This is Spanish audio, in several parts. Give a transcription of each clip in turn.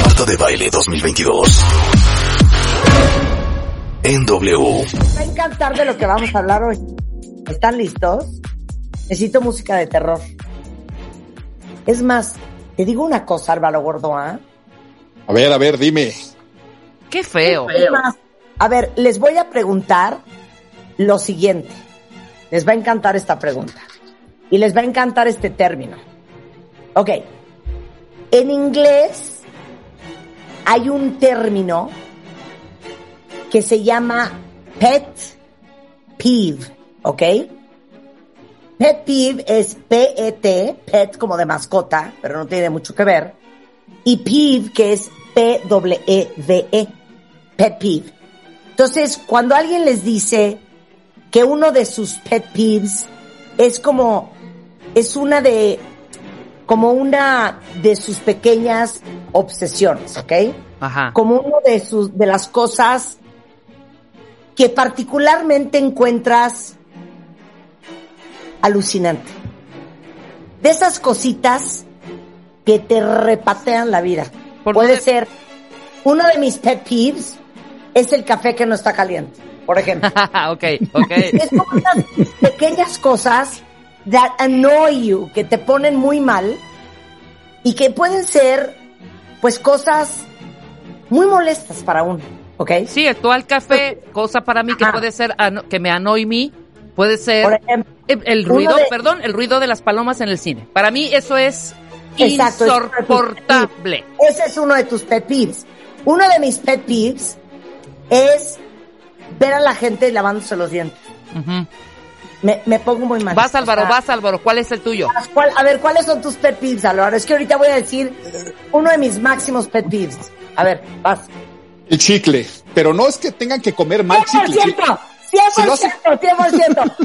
Marta de Baile 2022. En W. Me va a encantar de lo que vamos a hablar hoy. ¿Están listos? Necesito música de terror. Es más, te digo una cosa, Álvaro Gordoa. A ver, a ver, dime. Qué feo. Es más, a ver, les voy a preguntar lo siguiente. Les va a encantar esta pregunta. Y les va a encantar este término. Ok. En inglés hay un término que se llama pet peeve, ¿ok? Pet peeve es P-E-T, pet como de mascota, pero no tiene mucho que ver, y peeve que es P-W-E-V-E, pet peeve. Entonces, cuando alguien les dice que uno de sus pet peeves es como, es una de, como una de sus pequeñas obsesiones, ¿ok? Ajá. Como uno de sus, de las cosas que particularmente encuentras alucinante. De esas cositas que te repatean la vida. ¿Por Puede ser, uno de mis pet peeves es el café que no está caliente, por ejemplo. ok, ok. es como unas pequeñas cosas that annoy you, que te ponen muy mal y que pueden ser, pues, cosas muy molestas para uno, ¿ok? Sí, actual café, cosa para mí que Ajá. puede ser que me annoy me, puede ser Por ejemplo, el, el ruido, de- perdón, el ruido de las palomas en el cine. Para mí eso es Exacto, es insoportable. Ese es uno de tus pet peeves. Uno de mis pet peeves es ver a la gente lavándose los dientes. Ujú. Me, me pongo muy mal. Vas Álvaro, O sea, vas Álvaro, ¿cuál es el tuyo? ¿cuál- a ver, ¿cuáles son tus pet peeves, Álvaro? Es que ahorita voy a decir uno de mis máximos pet peeves. A ver, vas. El chicle. Pero no es que tengan que comer mal chicle. 100%, Si lo hace- 100%, 100%.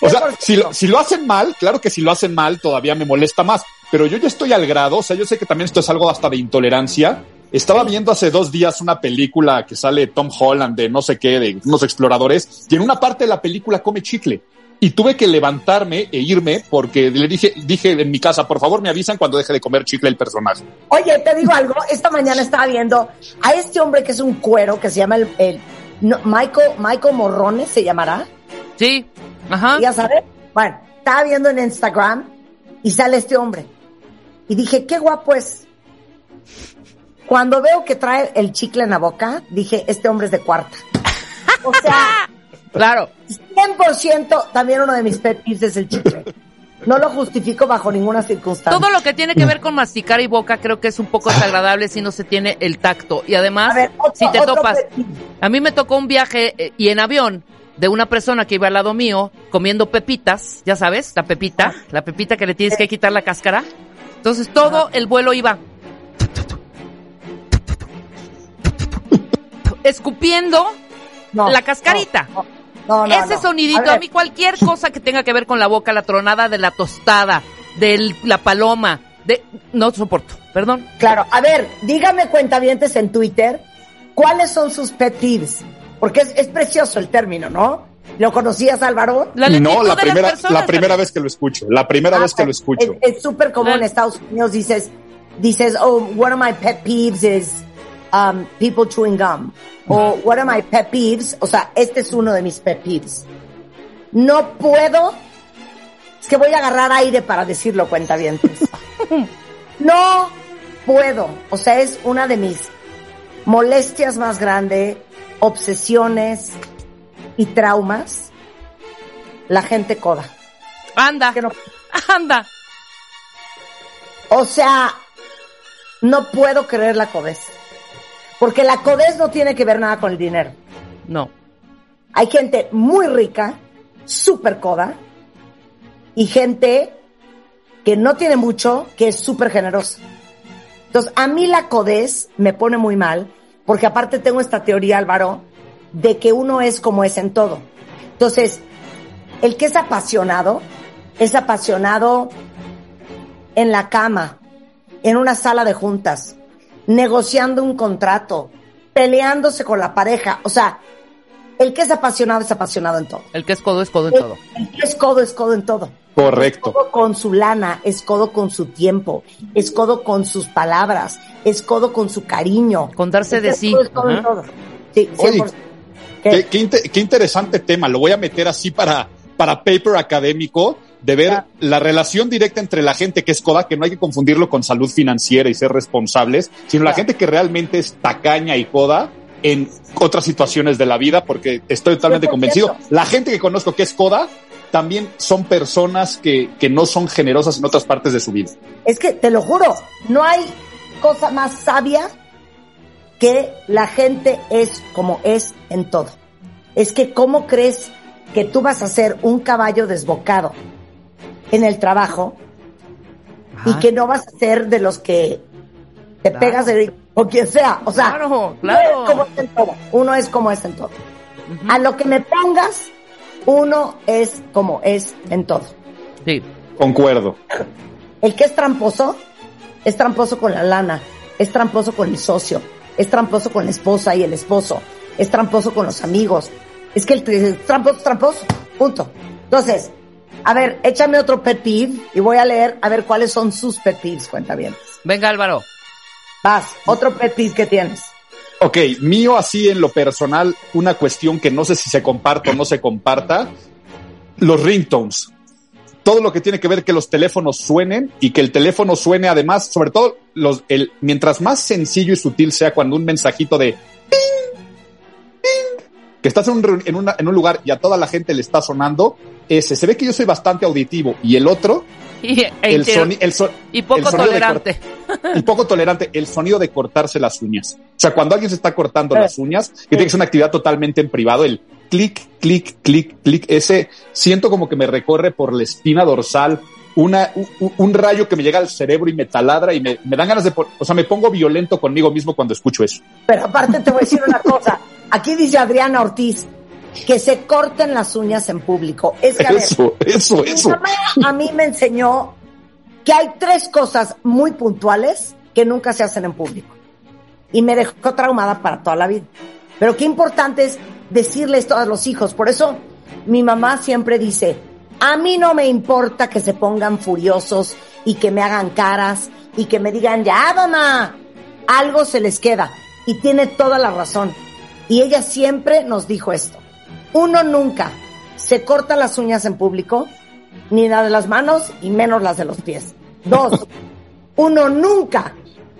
O sea, 100%. si lo, si lo hacen mal, claro que si lo hacen mal todavía me molesta más. Pero yo ya estoy al grado, o sea, yo sé que también esto es algo hasta de intolerancia. Estaba viendo hace dos días una película que sale Tom Holland de no sé qué, de unos exploradores, y en una parte de la película come chicle. Y tuve que levantarme e irme porque le dije, dije en mi casa, por favor me avisan cuando deje de comer chicle el personaje. Oye, te digo algo. Esta mañana estaba viendo a este hombre que es un cuero que se llama el, el- no, Michael, Michael Morrones, se llamará. Sí, ajá. Ya sabes. Bueno, estaba viendo en Instagram y sale este hombre. Y dije, qué guapo es. Cuando veo que trae el chicle en la boca, dije, este hombre es de cuarta. O sea, Claro. 100% también uno de mis pet peeves es el chicle. No lo justifico bajo ninguna circunstancia. Todo lo que tiene que ver con masticar y boca creo que es un poco desagradable si no se tiene el tacto. Y además, A ver, otro- si te topas... A mí me tocó un viaje eh, y en avión de una persona que iba al lado mío comiendo pepitas, ya sabes, la pepita, la pepita que le tienes que quitar la cáscara. Entonces todo el vuelo iba escupiendo No, la cascarita. no, no, no, Ese no. sonidito, a, mí cualquier cosa que tenga que ver con la boca, la tronada de la tostada, de la paloma, de no soporto, perdón. Claro, a ver, dígame cuentavientes en Twitter, ¿cuáles son sus pet peeves? Porque es, es precioso el término, ¿no? ¿Lo conocías, Álvaro? La no, la primera, personas, la primera vez que lo escucho. La primera vez que lo escucho. Ah, Es es súper común en. Estados Unidos. Dices, dices, oh, one of my pet peeves is um, people chewing gum. O one of my pet peeves, o sea, este es uno de mis pet peeves. No puedo, es que voy a agarrar aire para decirlo, cuenta bien. No puedo, o sea, es una de mis molestias más grandes, obsesiones y traumas. La gente coda. Anda, Que no- anda. O sea, no puedo creer la codez. Porque la codez no tiene que ver nada con el dinero. No. Hay gente muy rica, súper coda, y gente que no tiene mucho, que es súper generosa. Entonces, a mí la codez me pone muy mal, porque aparte tengo esta teoría, Álvaro, de que uno es como es en todo. Entonces, el que es apasionado, es apasionado en la cama, en una sala de juntas, negociando un contrato, peleándose con la pareja. O sea, el que es apasionado es apasionado en todo. El que es codo es codo en El, todo. el que es codo es codo en todo. Correcto. Es codo con su lana, es codo con su tiempo, es codo con sus palabras, es codo con su cariño. Con darse Es de sí. codo es codo en todo. Sí, Oye, 100%. ¿Qué? Qué, qué inte- qué interesante tema. Lo voy a meter así para, para paper académico de ver la relación directa entre la gente que es coda, que no hay que confundirlo con salud financiera y ser responsables, sino la gente que realmente es tacaña y coda en otras situaciones de la vida, porque estoy totalmente 100%. convencido. La gente que conozco que es coda también son personas que, que no son generosas en otras partes de su vida. Es que te lo juro, no hay cosa más sabia que la gente es como es en todo. Es que cómo crees que tú vas a ser un caballo desbocado en el trabajo y Ajá. que no vas a ser de los que te Claro. pegas de o quien sea. O sea, Claro, uno es como es en todo. Uno es como es en todo. A lo que me pongas, uno es como es en todo. Sí. Concuerdo. El que es tramposo, es tramposo con la lana, es tramposo con el socio, es tramposo con la esposa y el esposo, es tramposo con los amigos. Es que el tramposo, es tramposo, punto. Entonces, a ver, échame otro pet peeve y voy a leer a ver cuáles son sus pet peeves, cuenta bien. Venga, Álvaro. Vas, otro pet peeve que tienes. Ok, mío así en lo personal, una cuestión que no sé si se comparta o no se comparta, los ringtones. Todo lo que tiene que ver que los teléfonos suenen y que el teléfono suene además, sobre todo, los, el, mientras más sencillo y sutil sea cuando un mensajito de ping, ping, que estás en un, reun- en, una- en un lugar y a toda la gente le está sonando, ese, se ve que yo soy bastante auditivo y el otro, Y, e el, soni- el so- y poco el sonido de tolerante. y poco tolerante el sonido de cortarse las uñas. O sea, cuando alguien se está cortando Eh. las uñas, que tiene que ser una actividad totalmente en privado, el clic, clic, clic, clic, ese siento como que me recorre por la espina dorsal una, un, un rayo que me llega al cerebro y me taladra y me, me dan ganas de, o sea, me pongo violento conmigo mismo cuando escucho eso. Pero aparte te voy a decir una cosa. Aquí dice Adriana Ortiz que se corten las uñas en público. Es que, a ver, Eso, eso, Mi eso. mamá a mí me enseñó que hay tres cosas muy puntuales que nunca se hacen en público. Y me dejó traumada para toda la vida. Pero qué importante es decirle esto a los hijos. Por eso mi mamá siempre dice, a mí no me importa que se pongan furiosos y que me hagan caras y que me digan, ya, mamá, algo se les queda. Y tiene toda la razón. Y ella siempre nos dijo esto. Uno nunca se corta las uñas en público, ni la de las manos y menos las de los pies. Dos, uno nunca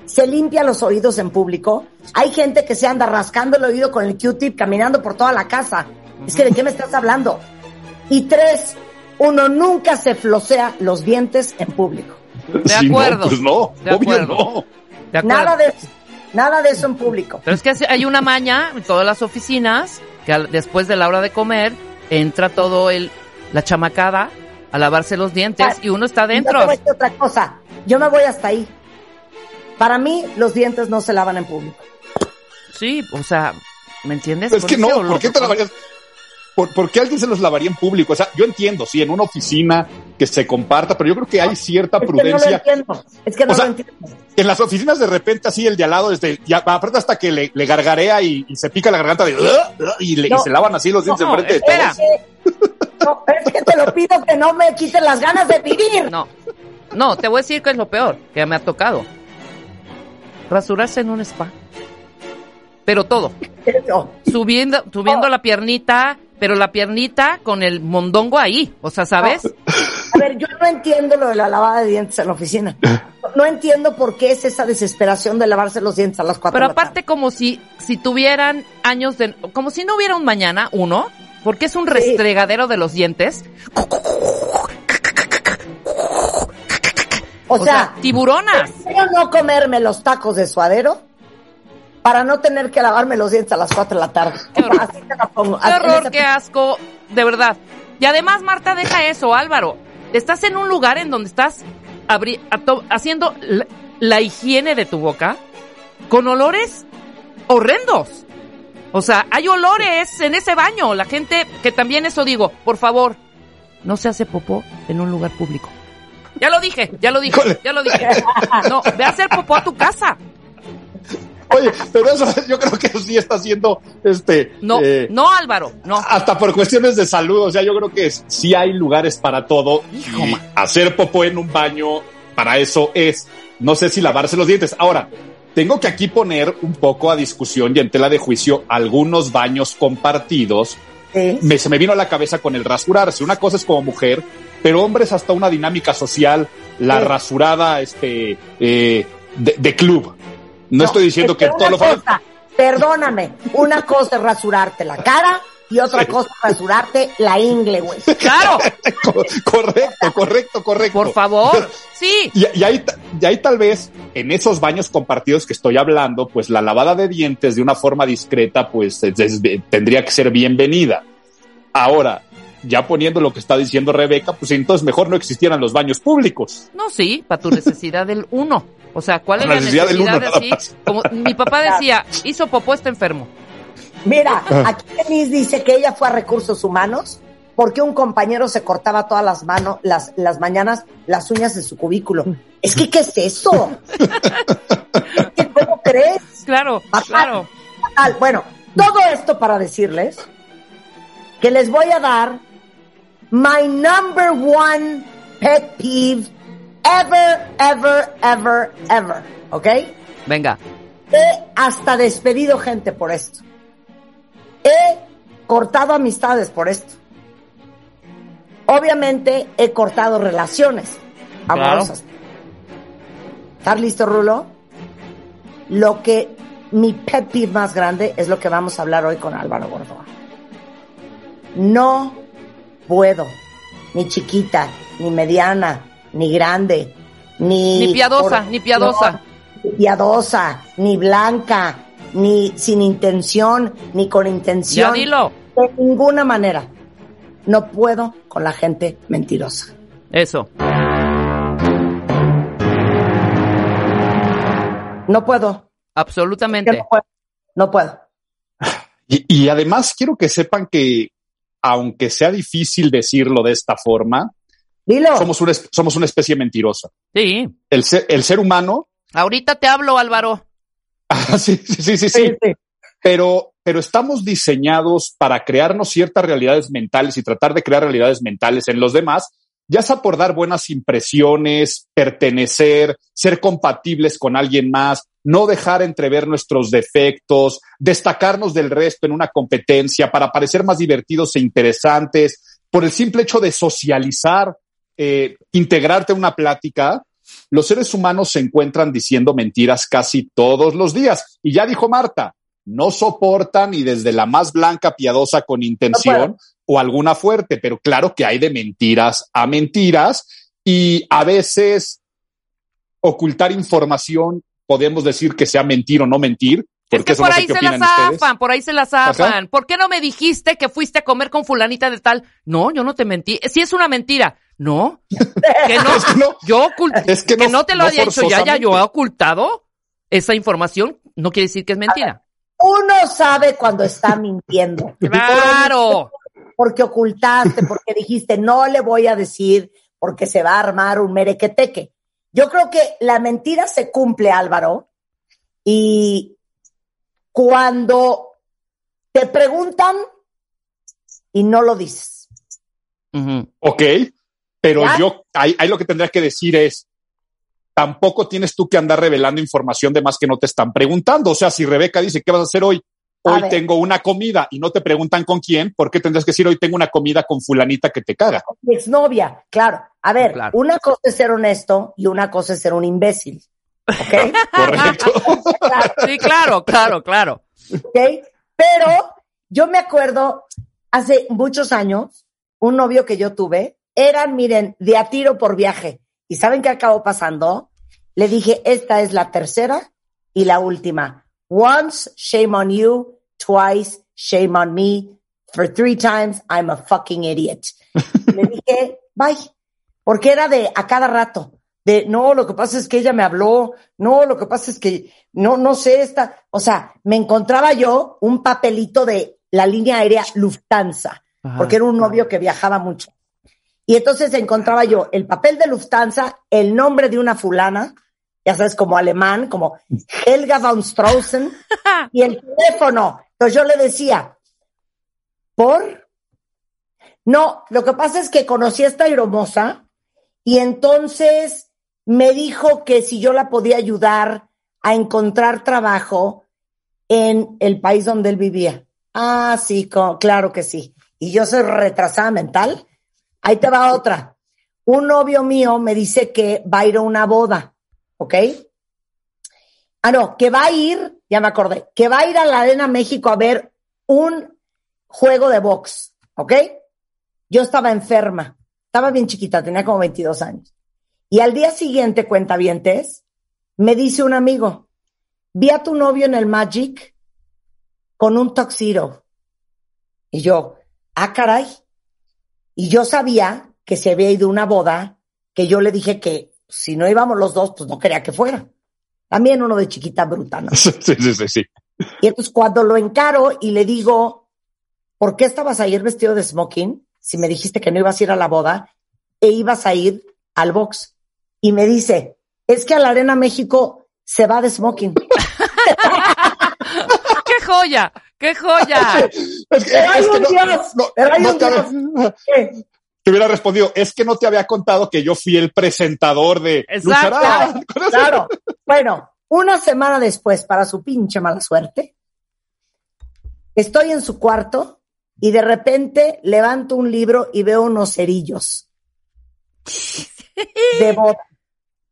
se limpia los oídos en público. Hay gente que se anda rascando el oído con el Q-tip caminando por toda la casa. Es que de qué me estás hablando. Y tres, uno nunca se flosea los dientes en público. De Si no, acuerdo. pues no, De obvio acuerdo. no. ¿De acuerdo? Nada de eso. Nada de eso en público. Pero es que hay una maña en todas las oficinas que al- después de la hora de comer entra todo el la chamacada a lavarse los dientes y uno está Y yo te voy a decir otra cosa. Yo me voy hasta ahí. Para mí, los dientes no se lavan en público. Sí, o sea, ¿me entiendes? Es que no, ¿por qué te lavarías? ¿Por, por qué alguien se los lavaría en público? O sea, yo entiendo, sí, en una oficina, que se comparta, pero yo creo que hay cierta Es que no lo prudencia. entiendo. Es que no O sea, lo entiendo. en las oficinas de repente así el de al lado, desde, ya, aparte hasta que le, le gargarea y, y se pica la garganta de, "Ugh", ugh", y, le- y se lavan así los dientes No, enfrente de espera. todos. No, es que te lo pido que no me quiten las ganas de vivir. No, no, te voy a decir que es lo peor que me ha tocado. Rasurarse en un spa. Pero todo. Eso. Subiendo, subiendo la piernita, pero la piernita con el mondongo ahí. O sea, ¿sabes? A ver, yo no entiendo lo de la lavada de dientes en la oficina. No entiendo por qué es esa desesperación de lavarse los dientes a las cuatro Pero de la tarde. aparte como si, si tuvieran años de... Como si no hubiera un mañana, uno, porque es un restregadero de los dientes. O, sea, tiburonas. prefiero no comerme los tacos de suadero para no tener que lavarme los dientes a las 4 de la tarde. Qué horror. Así te la pongo. Qué horror, asco, de verdad. Y además, Marta, deja eso, Álvaro. Estás en un lugar en donde estás abri- haciendo la, la higiene de tu boca con olores horrendos. O sea, hay olores en ese baño. La gente, que también eso digo, por favor, no se hace popó en un lugar público. Ya lo dije, ya lo dije, ya lo dije. No, ve a hacer popó a tu casa. Oye, pero eso yo creo que sí está haciendo, este, No, eh, no, Álvaro, no. hasta por cuestiones de salud, o sea, yo creo que es- sí hay lugares para todo Hijo, y hacer popó en un baño, para eso es, no sé si lavarse los dientes. Ahora, tengo que aquí poner un poco a discusión y en tela de juicio algunos baños compartidos. Me, se me vino a la cabeza con el rasurarse. Una cosa es como mujer, pero hombres hasta una dinámica social, la rasurada, este, eh, de, de club. No, No, estoy diciendo que todo lo cosa, Perdóname, una cosa es rasurarte la cara y otra cosa es rasurarte la ingle, güey. Claro, Co- correcto, correcto, correcto. por favor. Sí. Y, y ahí, y ahí tal vez en esos baños compartidos que estoy hablando, pues la lavada de dientes de una forma discreta, pues es- es- tendría que ser bienvenida. Ahora, ya poniendo lo que está diciendo Rebeca, pues entonces mejor no existieran los baños públicos. No, sí, para tu necesidad del uno. O sea, ¿cuál es La necesidad necesidad, del uno, de así? más. Como mi papá decía, hizo popó, está enfermo. Mira, Ah. aquí Denise dice que ella fue a recursos humanos porque un compañero se cortaba todas las manos, las, las mañanas, las uñas de su cubículo. Es que, ¿qué es eso? ¿Qué- ¿Cómo crees? Claro, Fatal. claro. Fatal. Bueno, todo esto para decirles que les voy a dar my number one pet peeve ever, ever, ever, ever. ¿Ok? Venga. He hasta despedido gente por esto. He cortado amistades por esto. Obviamente he cortado relaciones amorosas. ¿Estás listo, Rulo? Lo que mi peeve más grande es lo que vamos a hablar hoy con Álvaro Gordoa. No puedo, ni chiquita, ni mediana, ni grande, ni... Ni piadosa, ni piadosa. ni piadosa, ni blanca, ni sin intención, ni con Ya intención. dilo. De ninguna manera. No puedo con la gente mentirosa. Eso. No puedo. Absolutamente. No puedo. No puedo. Y, y además quiero que sepan que, aunque sea difícil decirlo de esta forma, Dilo. somos una, somos una especie mentirosa. Sí. El ser, el ser humano, Ahorita te hablo, Álvaro. Ah, sí, sí, sí, sí, sí. pero, pero estamos diseñados para crearnos ciertas realidades mentales y tratar de crear realidades mentales en los demás, ya sea por dar buenas impresiones, pertenecer, ser compatibles con alguien más, no dejar entrever nuestros defectos, destacarnos del resto en una competencia para parecer más divertidos e interesantes, por el simple hecho de socializar, eh, integrarte a una plática, los seres humanos se encuentran diciendo mentiras casi todos los días. Y ya dijo Marta, no soportan y desde la más blanca piadosa con intención o alguna fuerte, pero claro que hay de mentiras a mentiras y a veces ocultar información, podemos decir que sea mentir o no mentir. Es porque que eso por no sé ahí se la zafan, por ahí se la zafan. ¿Por qué no me dijiste que fuiste a comer con fulanita de tal? No, yo no te mentí. Si es una mentira. No. Que no. Es que no. Yo oculté. Es que que no- te lo no haya dicho ya, ya yo he ocultado esa información. No quiere decir que es mentira. Uno sabe cuando está mintiendo. Claro. Porque ocultaste, porque dijiste, no le voy a decir, porque se va a armar un merequeteque. Yo creo que la mentira se cumple, Álvaro, y cuando te preguntan y no lo dices. Ok, pero ¿Ya? yo, ahí, ahí lo que tendría que decir es, tampoco tienes tú que andar revelando información de más que no te están preguntando. O sea, si Rebeca dice, ¿qué vas a hacer hoy? Hoy tengo una comida y no te preguntan con quién, ¿por qué tendrás que decir hoy tengo una comida con fulanita que te caga? Mi exnovia, claro. A ver, Claro. una cosa es ser honesto y una cosa es ser un imbécil. ¿Ok? Correcto. Claro. Sí, claro, claro, claro. ¿ok? Pero yo me acuerdo hace muchos años, un novio que yo tuve, eran, miren, de a tiro por viaje. ¿Y saben qué acabó pasando? Le dije, esta es la tercera y la última. Once, shame on you. Twice, shame on me. For three times, I'm a fucking idiot. Le dije, bye. Porque era de a cada rato. De, no, lo que pasa es que ella me habló. No, lo que pasa es que, no, no sé, esta. O sea, me encontraba yo un papelito de la línea aérea Lufthansa. Ajá. Porque era un novio que viajaba mucho. Y entonces encontraba yo el papel de Lufthansa, el nombre de una fulana, ya sabes, como alemán, como Helga von Straussen, y el teléfono. Entonces yo le decía, ¿por? No, lo que pasa es que conocí a esta hermosa y entonces me dijo que si yo la podía ayudar a encontrar trabajo en el país donde él vivía. Ah, sí, claro que sí. Y yo soy retrasada mental. Ahí te va otra. Un novio mío me dice que va a ir a una boda, ¿ok? Ah, no, que va a ir, ya me acordé, que va a ir a la Arena México a ver un juego de box, ¿ok? Yo estaba enferma, estaba bien chiquita, tenía como 22 años. Y al día siguiente, cuentavientes, me dice un amigo, vi a tu novio en el Magic con un tuxedo. Y yo, ah, caray. Y yo sabía que se había ido a una boda, que yo le dije que si no íbamos los dos, pues no quería que fuera. También uno de chiquita bruta, ¿no? Sí, sí, sí, sí. Y entonces cuando lo encaro y le digo, ¿por qué estabas ayer vestido de smoking? Si me dijiste que no ibas a ir a la boda e ibas a ir al box. Y me dice, es que a la Arena México se va de smoking. ¡Qué joya! ¡Qué joya! Es que, Pero hay es que un no, te, Dios. ¿Qué? te hubiera respondido, es que no te había contado que yo fui el presentador de Exacto. Luchará. Claro. Bueno, una semana después, para su pinche mala suerte, estoy en su cuarto y de repente levanto un libro y veo unos cerillos de boda.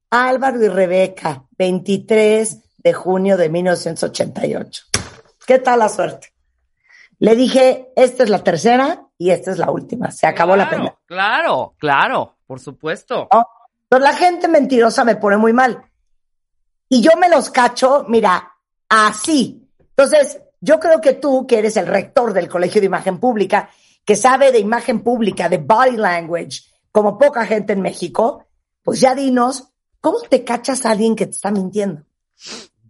Álvaro y Rebeca, 23 de junio de 1988. ¿Qué tal la suerte? Le dije, esta es la tercera y esta es la última. Se acabó la pena. Claro, claro, por supuesto. ¿no? Entonces la gente mentirosa me pone muy mal. Y yo me los cacho, mira, así. Entonces, yo creo que tú, que eres el rector del Colegio de Imagen Pública, que sabe de imagen pública, de body language, como poca gente en México, pues ya dinos, ¿cómo te cachas a alguien que te está mintiendo?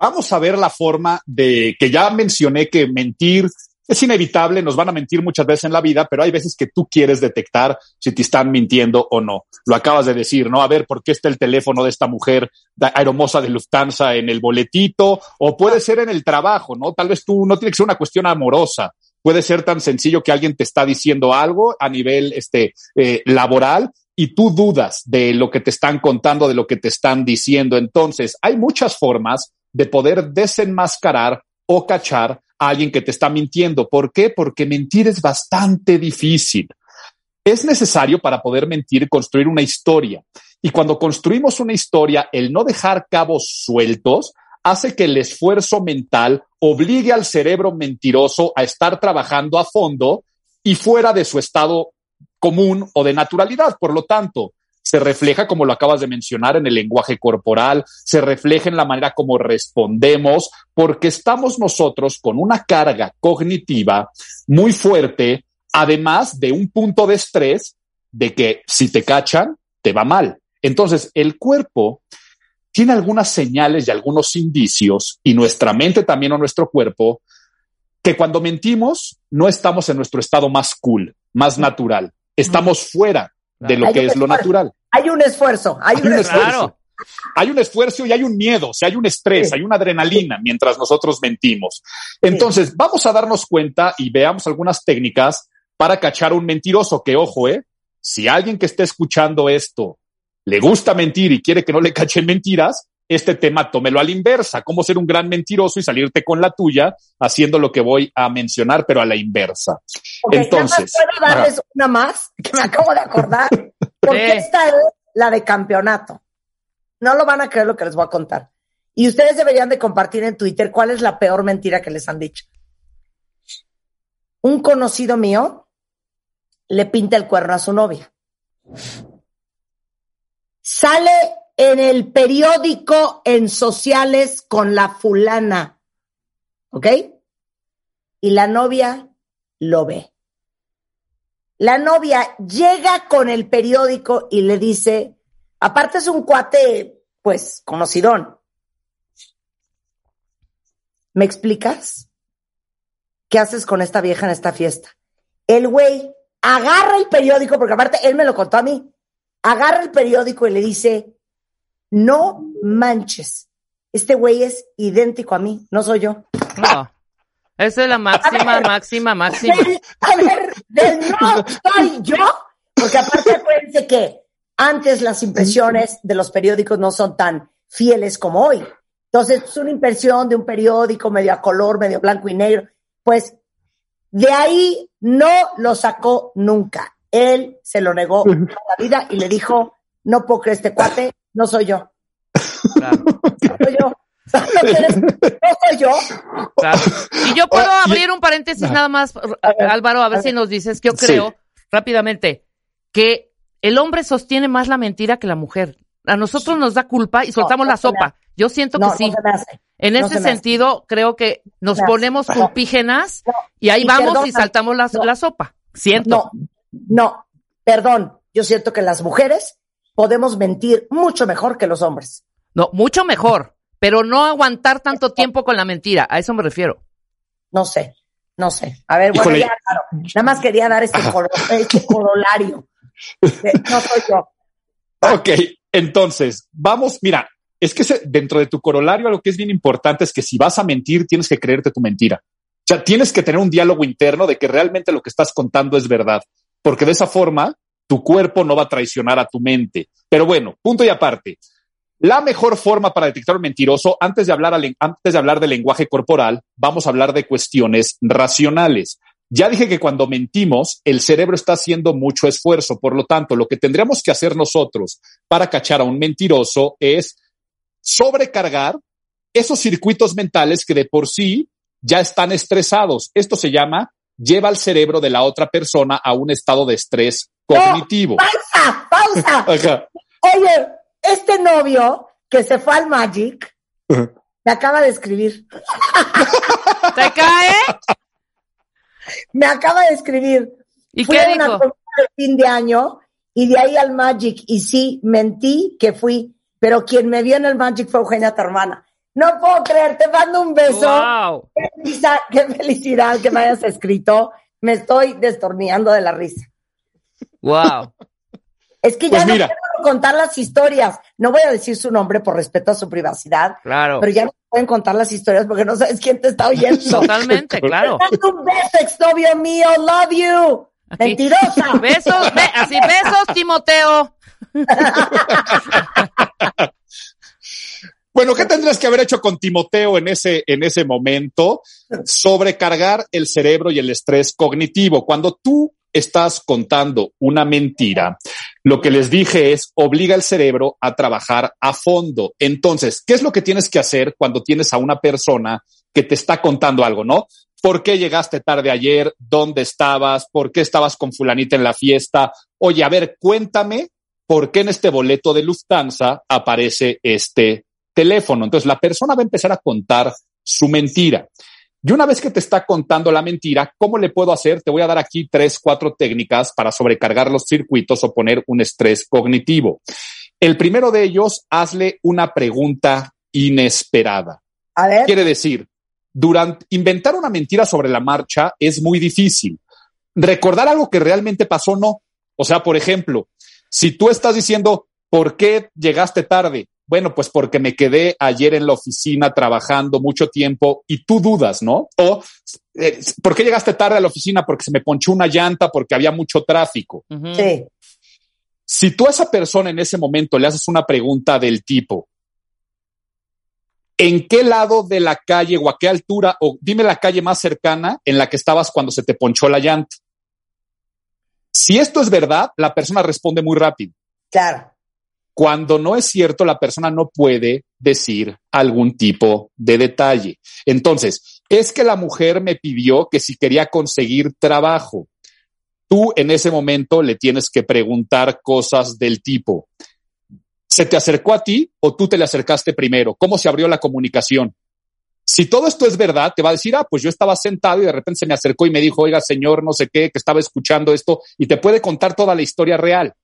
Vamos a ver la forma de que ya mencioné que mentir es inevitable, nos van a mentir muchas veces en la vida, pero hay veces que tú quieres detectar si te están mintiendo o no. Lo acabas de decir, ¿no? A ver, ¿por qué está el teléfono de esta mujer aeromosa de Lufthansa en el boletito? O puede ser en el trabajo, ¿no? Tal vez tú no tiene que ser una cuestión amorosa. Puede ser tan sencillo que alguien te está diciendo algo a nivel este, eh, laboral y tú dudas de lo que te están contando, de lo que te están diciendo. Entonces, hay muchas formas de poder desenmascarar o cachar a alguien que te está mintiendo. ¿Por qué? Porque mentir es bastante difícil. Es necesario para poder mentir construir una historia. Y cuando construimos una historia, el no dejar cabos sueltos hace que el esfuerzo mental obligue al cerebro mentiroso a estar trabajando a fondo y fuera de su estado común o de naturalidad. Por lo tanto, se refleja, como lo acabas de mencionar, en el lenguaje corporal, se refleja en la manera como respondemos, porque estamos nosotros con una carga cognitiva muy fuerte, además de un punto de estrés de que si te cachan, te va mal. Entonces, el cuerpo tiene algunas señales y algunos indicios, y nuestra mente también o nuestro cuerpo, que cuando mentimos no estamos en nuestro estado más cool, más natural. Estamos fuera de lo que es lo natural. Hay un esfuerzo, hay, Hay un esfuerzo. Claro. hay un esfuerzo y hay un miedo, o sea, hay un estrés, Sí. hay una adrenalina mientras nosotros mentimos. Entonces, vamos a darnos cuenta y veamos algunas técnicas para cachar a un mentiroso, que ojo, eh, si alguien que esté escuchando esto le gusta mentir y quiere que no le cachen mentiras, este tema tómelo a la inversa, cómo ser un gran mentiroso y salirte con la tuya haciendo lo que voy a mencionar, pero a la inversa. Entonces, puedo darles una más que me acabo de acordar, porque esta es la de campeonato. No lo van a creer lo que les voy a contar. Y ustedes deberían de compartir en Twitter cuál es la peor mentira que les han dicho. Un conocido mío le pinta el cuerno a su novia. Sale en el periódico, en sociales con la fulana. ¿Ok? Y la novia lo ve. La novia llega con el periódico y le dice, aparte es un cuate, pues, conocidón. ¿Me explicas? ¿Qué haces con esta vieja en esta fiesta? El güey agarra el periódico, porque aparte él me lo contó a mí, agarra el periódico y le dice, no manches, este güey es idéntico a mí, no soy yo. No. Esa es la máxima, máxima, máxima. A ver, del no soy yo, porque aparte acuérdense que antes las impresiones de los periódicos no son tan fieles como hoy. Entonces, es una impresión de un periódico medio a color, medio blanco y negro. Pues de ahí no lo sacó nunca. Él se lo negó toda la vida y le dijo, no puedo creer este cuate, no soy yo. Claro, No soy yo. ¿No quieres? No soy yo. claro. Y yo puedo abrir un paréntesis nada más, Álvaro, a ver si nos dices, que yo Sí. creo, rápidamente, que el hombre sostiene más la mentira que la mujer. A nosotros nos da culpa y soltamos no la sopa. Yo siento No, que sí. En no ese sentido, creo que nos No, ponemos culpígenas No. y ahí Y vamos y saltamos la, no. la sopa. Siento. No, no, perdón. Yo siento que las mujeres podemos mentir mucho mejor que los hombres. No, mucho mejor, pero no aguantar tanto tiempo con la mentira. A eso me refiero. No sé, no sé. A ver, bueno, Híjole. ya, claro. Nada más quería dar este, coro- este corolario. Eh, No soy yo. Ok, entonces, vamos, mira, es que se- dentro de tu corolario lo que es bien importante es que si vas a mentir, tienes que creerte tu mentira. O sea, tienes que tener un diálogo interno de que realmente lo que estás contando es verdad, porque de esa forma tu cuerpo no va a traicionar a tu mente. Pero bueno, punto y aparte. La mejor forma para detectar un mentiroso, antes de hablar, antes de hablar de lenguaje corporal, vamos a hablar de cuestiones racionales. Ya dije que cuando mentimos, el cerebro está haciendo mucho esfuerzo. Por lo tanto, lo que tendríamos que hacer nosotros para cachar a un mentiroso es sobrecargar esos circuitos mentales que de por sí ya están estresados. Esto se llama lleva al cerebro de la otra persona a un estado de estrés cognitivo. ¡Pausa! ¡Pausa! Oye, este novio que se fue al Magic me acaba de escribir. ¿Te cae? Me acaba de escribir. ¿Y Fui qué a una dijo? comida de fin de año y de ahí al Magic. Y sí, mentí que fui, pero quien me vio en el Magic fue Eugenia, tu hermana. No puedo creer, te mando un beso. Wow. Qué, felicidad, qué felicidad que me hayas escrito. Me estoy destornillando de la risa. Wow. Es que Pues ya mira. no puedo contar las historias. No voy a decir su nombre por respeto a su privacidad, Claro. pero ya no pueden contar las historias porque no sabes quién te está oyendo. Totalmente, claro. Te un beso, exnovio mío. Love you. Aquí. Mentirosa. Besos, be- así besos, Timoteo. Bueno, ¿qué tendrías que haber hecho con Timoteo en ese, en ese momento? Sobrecargar el cerebro y el estrés cognitivo. Cuando tú estás contando una mentira, lo que les dije es obliga al cerebro a trabajar a fondo. Entonces, ¿qué es lo que tienes que hacer cuando tienes a una persona que te está contando algo, no? ¿Por qué llegaste tarde ayer? ¿Dónde estabas? ¿Por qué estabas con fulanita en la fiesta? Oye, a ver, cuéntame por qué en este boleto de Lufthansa aparece este teléfono. Entonces la persona va a empezar a contar su mentira. Y una vez que te está contando la mentira, ¿cómo le puedo hacer? Te voy a dar aquí tres, cuatro técnicas para sobrecargar los circuitos o poner un estrés cognitivo. El primero de ellos, hazle una pregunta inesperada. A ver. Quiere decir, durante inventar una mentira sobre la marcha es muy difícil. Recordar algo que realmente pasó, no. O sea, por ejemplo, Si tú estás diciendo, ¿por qué llegaste tarde? Bueno, pues porque me quedé ayer en la oficina trabajando mucho tiempo y tú dudas, ¿no? O, eh, ¿por qué llegaste tarde a la oficina? Porque se me ponchó una llanta, porque había mucho tráfico. Sí. Si tú a esa persona en ese momento le haces una pregunta del tipo, ¿en qué lado de la calle o a qué altura, o dime la calle más cercana en la que estabas cuando se te ponchó la llanta? Si esto es verdad, la persona responde muy rápido. Claro. Cuando no es cierto, la persona no puede decir algún tipo de detalle. Entonces, es que la mujer me pidió que si quería conseguir trabajo. Tú en ese momento le tienes que preguntar cosas del tipo, ¿se te acercó a ti o tú te le acercaste primero? ¿Cómo se abrió la comunicación? Si todo esto es verdad, te va a decir, ah, pues yo estaba sentado y de repente se me acercó y me dijo, oiga, señor, no sé qué, que estaba escuchando esto y te puede contar toda la historia real.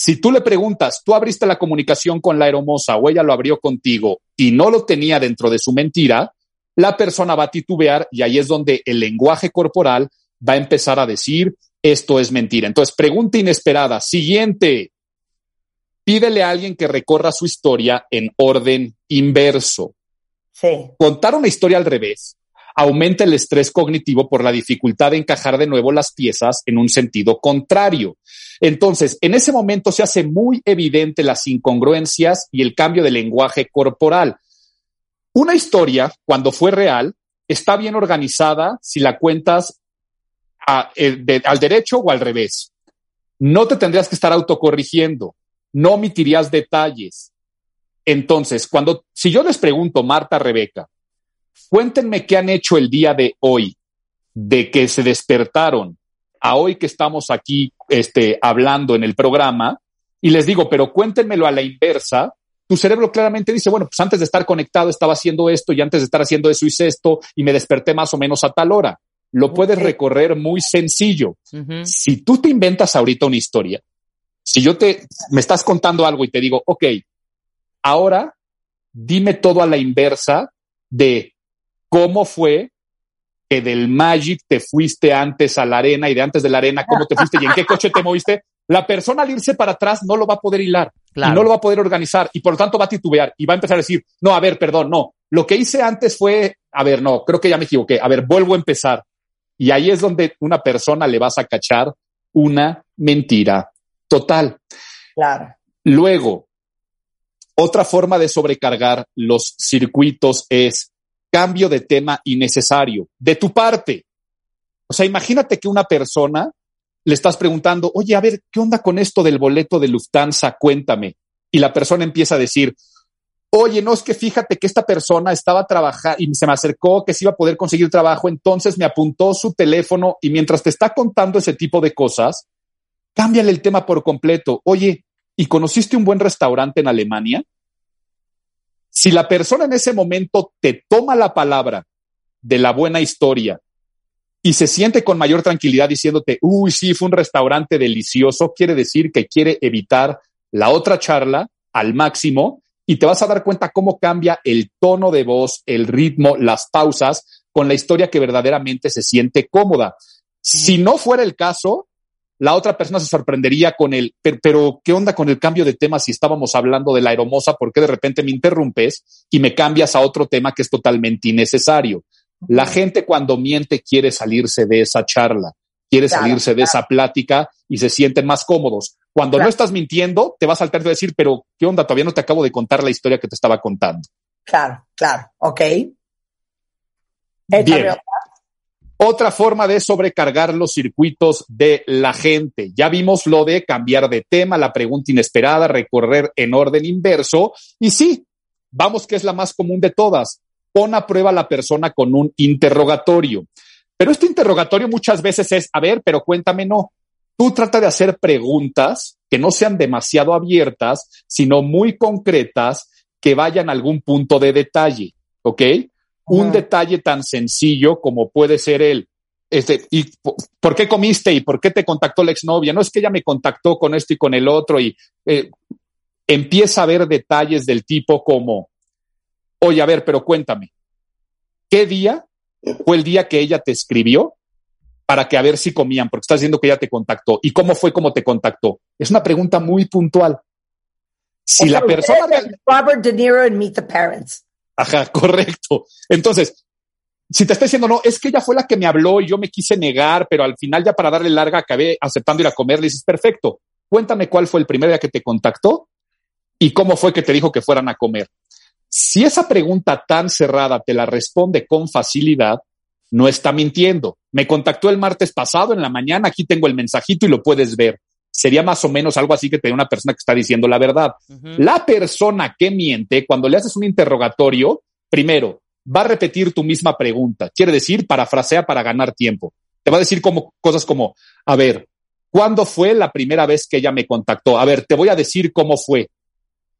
Si tú le preguntas, tú abriste la comunicación con la hermosa o ella lo abrió contigo y no lo tenía dentro de su mentira, la persona va a titubear y ahí es donde el lenguaje corporal va a empezar a decir, esto es mentira. Entonces, pregunta inesperada. Siguiente. Pídele a alguien que recorra su historia en orden inverso. Sí. Contar una historia al revés aumenta el estrés cognitivo por la dificultad de encajar de nuevo las piezas en un sentido contrario. Entonces, en ese momento se hace muy evidente las incongruencias y el cambio de lenguaje corporal. Una historia, cuando fue real, está bien organizada si la cuentas eh, al derecho o al revés. No te tendrías que estar autocorrigiendo, no omitirías detalles. Entonces, cuando, si yo les pregunto, Marta, Rebeca, Cuéntenme qué han hecho el día de hoy, de que se despertaron a hoy que estamos aquí este, hablando en el programa, y les digo, pero cuéntenmelo a la inversa. Tu cerebro claramente dice, bueno, pues antes de estar conectado estaba haciendo esto y antes de estar haciendo eso hice esto y me desperté más o menos a tal hora. Lo puedes recorrer muy sencillo. Si tú te inventas ahorita una historia, si yo te, me estás contando algo y te digo, ok, ahora dime todo a la inversa de cómo fue que del Magic te fuiste antes a la arena y de antes de la arena, cómo te fuiste y en qué coche te moviste, la persona al irse para atrás no lo va a poder hilar y no lo va a poder organizar y por lo tanto va a titubear y va a empezar a decir, no, a ver, perdón, no, lo que hice antes fue, a ver, no, creo que ya me equivoqué, a ver, vuelvo a empezar. Y ahí es donde una persona le vas a cachar una mentira total. Claro. Luego, otra forma de sobrecargar los circuitos es cambio de tema innecesario de tu parte. O sea, imagínate que una persona le estás preguntando, oye, a ver, ¿qué onda con esto del boleto de Lufthansa? Cuéntame. Y la persona empieza a decir, oye, no es que fíjate que esta persona estaba trabajando y se me acercó que se iba a poder conseguir trabajo, entonces me apuntó su teléfono y mientras te está contando ese tipo de cosas, cámbiale el tema por completo. Oye, ¿y conociste un buen restaurante en Alemania? Si la persona en ese momento te toma la palabra de la buena historia y se siente con mayor tranquilidad diciéndote, uy, sí, fue un restaurante delicioso, quiere decir que quiere evitar la otra charla al máximo y te vas a dar cuenta cómo cambia el tono de voz, el ritmo, las pausas con la historia que verdaderamente se siente cómoda. Si no fuera el caso, la otra persona se sorprendería con el, pero, ¿qué onda con el cambio de tema si estábamos hablando de la aeromosa? ¿Por qué de repente me interrumpes y me cambias a otro tema que es totalmente innecesario? La gente cuando miente quiere salirse de esa charla, quiere salirse de esa plática y se sienten más cómodos. Cuando no estás mintiendo, te vas a saltar a decir, pero ¿qué onda? Todavía no te acabo de contar la historia que te estaba contando. Claro, claro, ok. Bien. Otra forma de sobrecargar los circuitos de la gente. Ya vimos lo de cambiar de tema, la pregunta inesperada, recorrer en orden inverso. Y sí, vamos que es la más común de todas. Pon a prueba a la persona con un interrogatorio. Pero este interrogatorio muchas veces es, a ver, pero cuéntame, no. Tú trata de hacer preguntas que no sean demasiado abiertas, sino muy concretas, que vayan a algún punto de detalle. ¿Ok? Un detalle tan sencillo como puede ser el, este, ¿y por qué comiste? ¿Y por qué te contactó la exnovia? No es que ella me contactó con esto y con el otro y eh, empieza a ver detalles del tipo como, oye, a ver, pero cuéntame, ¿qué día fue el día que ella te escribió para que a ver si comían, porque estás diciendo que ella te contactó. ¿Y cómo fue cómo te contactó? Es una pregunta muy puntual. Si la persona... Robert De Niro en Meet the Parents. Ajá, correcto. Entonces, si te está diciendo, no, es que ella fue la que me habló y yo me quise negar, pero al final ya para darle larga acabé aceptando ir a comer, le dices, perfecto, cuéntame cuál fue el primer día que te contactó y cómo fue que te dijo que fueran a comer. Si esa pregunta tan cerrada te la responde con facilidad, no está mintiendo. Me contactó el martes pasado en la mañana, aquí tengo el mensajito y lo puedes ver. Sería más o menos algo así que te una persona que está diciendo la verdad. La persona que miente, cuando le haces un interrogatorio, primero, va a repetir tu misma pregunta. Quiere decir, parafrasea para ganar tiempo. Te va a decir como, cosas como, a ver, ¿cuándo fue la primera vez que ella me contactó? A ver, te voy a decir cómo fue.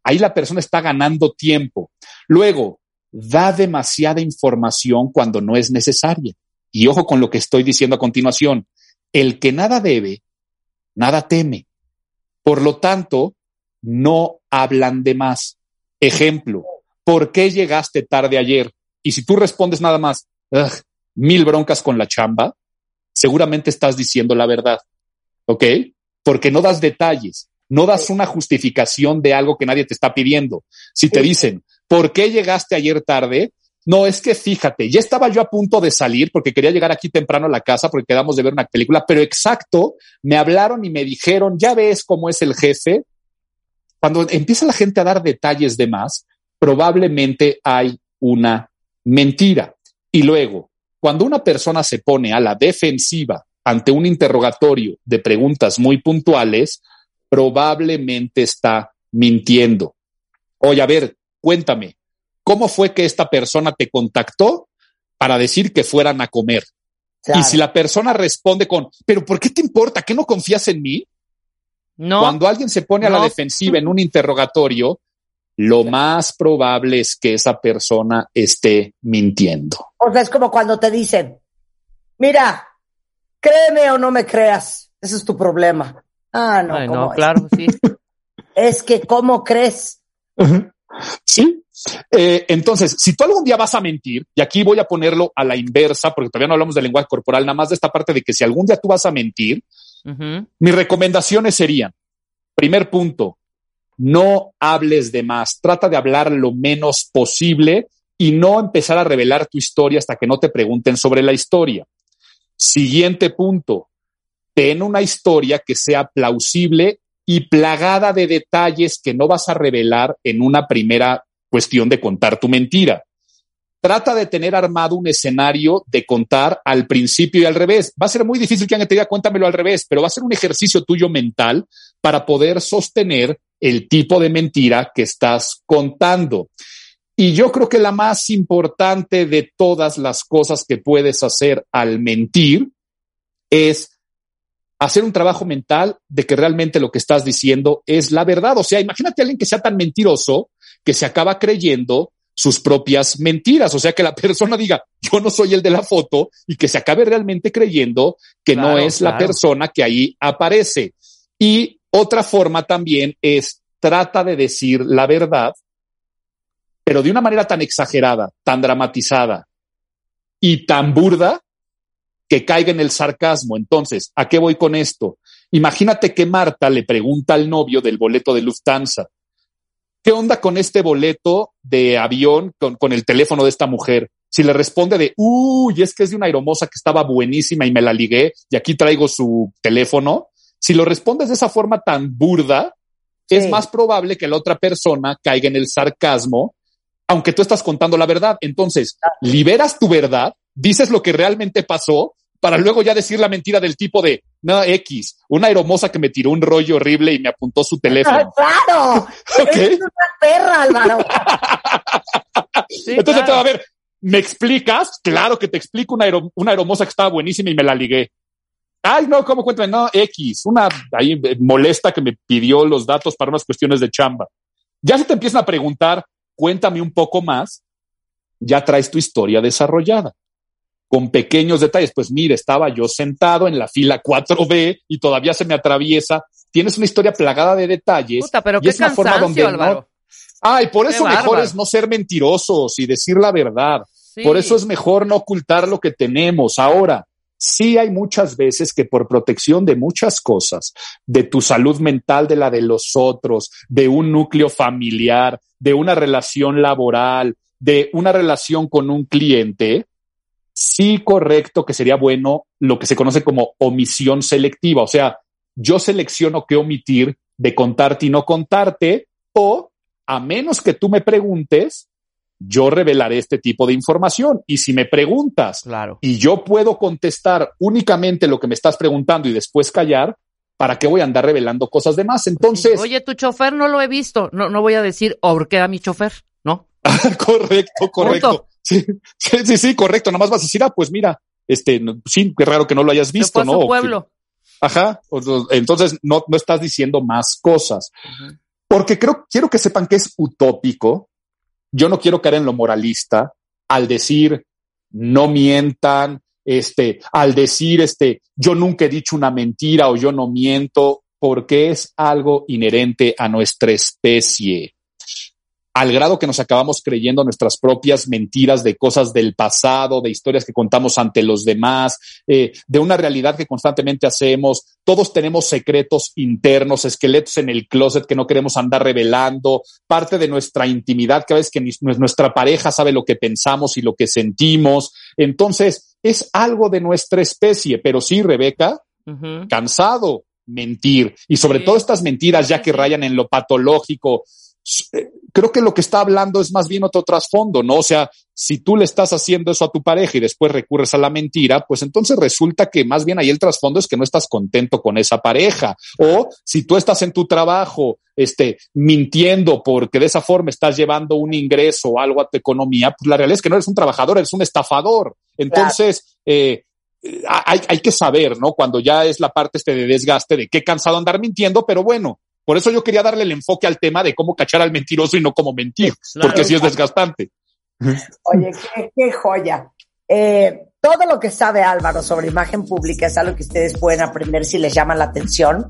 Ahí la persona está ganando tiempo. Luego, da demasiada información cuando no es necesaria. Y ojo con lo que estoy diciendo a continuación. El que nada debe, nada teme. Por lo tanto, no hablan de más. Ejemplo, ¿por qué llegaste tarde ayer? Y si tú respondes nada más, mil broncas con la chamba, seguramente estás diciendo la verdad. ¿Ok? Porque no das detalles, no das una justificación de algo que nadie te está pidiendo. Si te dicen, ¿por qué llegaste ayer tarde? No, es que fíjate, ya estaba yo a punto de salir porque quería llegar aquí temprano a la casa porque quedamos de ver una película, pero exacto, me hablaron y me dijeron, ya ves cómo es el jefe. Cuando empieza la gente a dar detalles de más, probablemente hay una mentira. Y luego, cuando una persona se pone a la defensiva ante un interrogatorio de preguntas muy puntuales, probablemente está mintiendo. Oye, a ver, cuéntame, ¿Cómo fue que esta persona te contactó para decir que fueran a comer? Y si la persona responde con, pero ¿por qué te importa? ¿Que no confías en mí? No. Cuando alguien se pone a la defensiva en un interrogatorio, lo más probable es que esa persona esté mintiendo. O sea, es como cuando te dicen, mira, créeme o no me creas, ese es tu problema. Ah, no. no, claro, sí. Es que, ¿cómo crees? Sí, eh, entonces, si tú algún día vas a mentir, y aquí voy a ponerlo a la inversa, porque todavía no hablamos de lenguaje corporal, nada más de esta parte de que si algún día tú vas a mentir, mis recomendaciones serían, primer punto, no hables de más, trata de hablar lo menos posible y no empezar a revelar tu historia hasta que no te pregunten sobre la historia. Siguiente punto, ten una historia que sea plausible y plagada de detalles que no vas a revelar en una primera cuestión de contar tu mentira. Trata de tener armado un escenario de contar al principio y al revés. Va a ser muy difícil que alguien te diga cuéntamelo al revés, pero va a ser un ejercicio tuyo mental para poder sostener el tipo de mentira que estás contando. Y yo creo que la más importante de todas las cosas que puedes hacer al mentir es hacer un trabajo mental de que realmente lo que estás diciendo es la verdad. O sea, imagínate a alguien que sea tan mentiroso que se acaba creyendo sus propias mentiras. O sea, que la persona diga, yo no soy el de la foto y que se acabe realmente creyendo que no es la persona que ahí aparece. Y otra forma también es trata de decir la verdad, pero de una manera tan exagerada, tan dramatizada y tan burda que caiga en el sarcasmo. Entonces, ¿a qué voy con esto? Imagínate que Marta le pregunta al novio del boleto de Lufthansa, ¿qué onda con este boleto de avión con, el teléfono de esta mujer? Si le responde de, uy, es que es de una aeromosa que estaba buenísima y me la ligué y aquí traigo su teléfono, si lo respondes de esa forma tan burda, es más probable que la otra persona caiga en el sarcasmo, aunque tú estás contando la verdad. Entonces, liberas tu verdad, dices lo que realmente pasó para luego ya decir la mentira del tipo de, no, X, una aeromosa que me tiró un rollo horrible y me apuntó su teléfono. ¡Claro! Es una perra, Álvaro. Entonces, a ver, ¿me explicas? Claro que te explico una, una aeromosa que estaba buenísima y me la ligué. Ay, no, ¿cómo cuéntame? No, X, una ahí eh, molesta que me pidió los datos para unas cuestiones de chamba. Ya se te empiezan a preguntar, cuéntame un poco más, ya traes tu historia desarrollada con pequeños detalles. Pues mire, estaba yo sentado en la fila 4B y todavía se me atraviesa. Tienes una historia plagada de detalles. Puta, pero qué es una forma donde Álvaro. Ay, por eso mejor es no ser mentirosos y decir la verdad. Por eso es mejor no ocultar lo que tenemos. Ahora, sí hay muchas veces que por protección de muchas cosas, de tu salud mental, de la de los otros, de un núcleo familiar, de una relación laboral, de una relación con un cliente, sí correcto que sería bueno lo que se conoce como omisión selectiva. O sea, yo selecciono qué omitir de contarte y no contarte, o a menos que tú me preguntes, yo revelaré este tipo de información. Y si me preguntas Claro. y yo puedo contestar únicamente lo que me estás preguntando y después callar, ¿para qué voy a andar revelando cosas de más? Entonces, Oye, tu chofer no lo he visto. No, no voy a decir, ¿o qué a mi chofer? ¿No? correcto, correcto. Punto. Sí, sí, sí, sí, correcto. Nomás vas a decir, ah, pues mira, este, no- sí, qué raro que no lo hayas visto, ¿no? que- pueblo. Ajá. Entonces no, no estás diciendo más cosas. Porque creo, quiero que sepan que es utópico. Yo no quiero caer en lo moralista al decir no mientan, este, al decir este, yo nunca he dicho una mentira o yo no miento, porque es algo inherente a nuestra especie. Al grado que nos acabamos creyendo nuestras propias mentiras de cosas del pasado, de historias que contamos ante los demás, eh, de una realidad que constantemente hacemos. Todos tenemos secretos internos, esqueletos en el closet que no queremos andar revelando, parte de nuestra intimidad, cada vez que ni- nuestra pareja sabe lo que pensamos y lo que sentimos. Entonces, es algo de nuestra especie, pero sí, Rebeca, cansado mentir y sobre Sí. todo estas mentiras ya que rayan en lo patológico. Eh, Creo que lo que está hablando es más bien otro trasfondo, ¿no? O sea, si tú le estás haciendo eso a tu pareja y después recurres a la mentira, pues entonces resulta que más bien ahí el trasfondo es que no estás contento con esa pareja. O si tú estás en tu trabajo, este, mintiendo porque de esa forma estás llevando un ingreso o algo a tu economía, pues la realidad es que no eres un trabajador, eres un estafador. Entonces, eh, eh, hay, hay que saber, ¿no? Cuando ya es la parte este de desgaste de qué cansado andar mintiendo, pero bueno, por eso yo quería darle el enfoque al tema de cómo cachar al mentiroso y no cómo mentir, Claro. porque sí es desgastante. Oye, qué, qué joya. Eh, todo lo que sabe Álvaro sobre imagen pública es algo que ustedes pueden aprender si les llama la atención,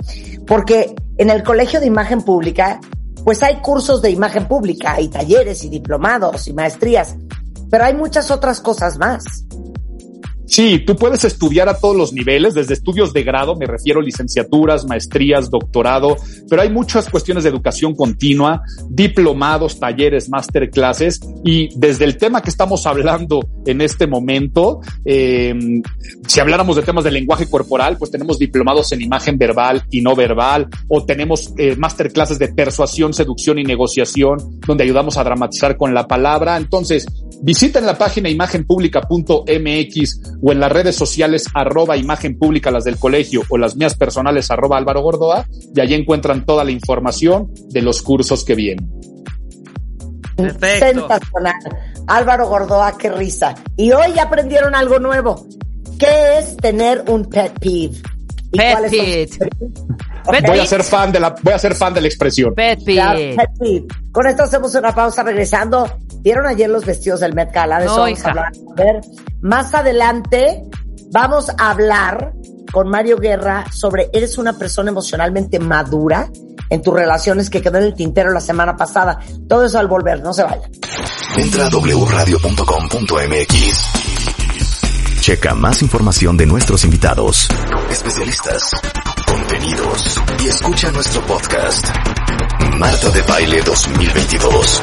porque en el Colegio de Imagen Pública, pues hay cursos de imagen pública, hay talleres y diplomados y maestrías, pero hay muchas otras cosas más. Sí, tú puedes estudiar a todos los niveles, desde estudios de grado, me refiero a licenciaturas, maestrías, doctorado, pero hay muchas cuestiones de educación continua, diplomados, talleres, masterclasses, y desde el tema que estamos hablando en este momento, eh, si habláramos de temas de lenguaje corporal, pues tenemos diplomados en imagen verbal y no verbal, o tenemos eh, masterclasses de persuasión, seducción y negociación, donde ayudamos a dramatizar con la palabra. Entonces, visiten la página imagenpublica.mx o en las redes sociales arroba imagen pública, las del colegio o las mías personales arroba Álvaro Gordoa, y allí encuentran toda la información de los cursos que vienen. Perfecto. Sensacional. Álvaro Gordoa, qué risa. Y hoy aprendieron algo nuevo. ¿Qué es tener un pet peeve? ¿Y Pet cuáles son pet Pet Voy a ser fan de la, voy a ser fan de la expresión. Pet peeve. pet peeve. Con esto hacemos una pausa regresando. ¿Vieron ayer los vestidos del Met Gala? De No, eso vamos hija. a hablar. A ver, más adelante vamos a hablar con Mario Guerra sobre eres una persona emocionalmente madura en tus relaciones que quedó en el tintero la semana pasada. Todo eso al volver, no se vayan. Entra a wradio.com.mx. Checa más información de nuestros invitados, especialistas, contenidos y escucha nuestro podcast. Marta de Baile 2022.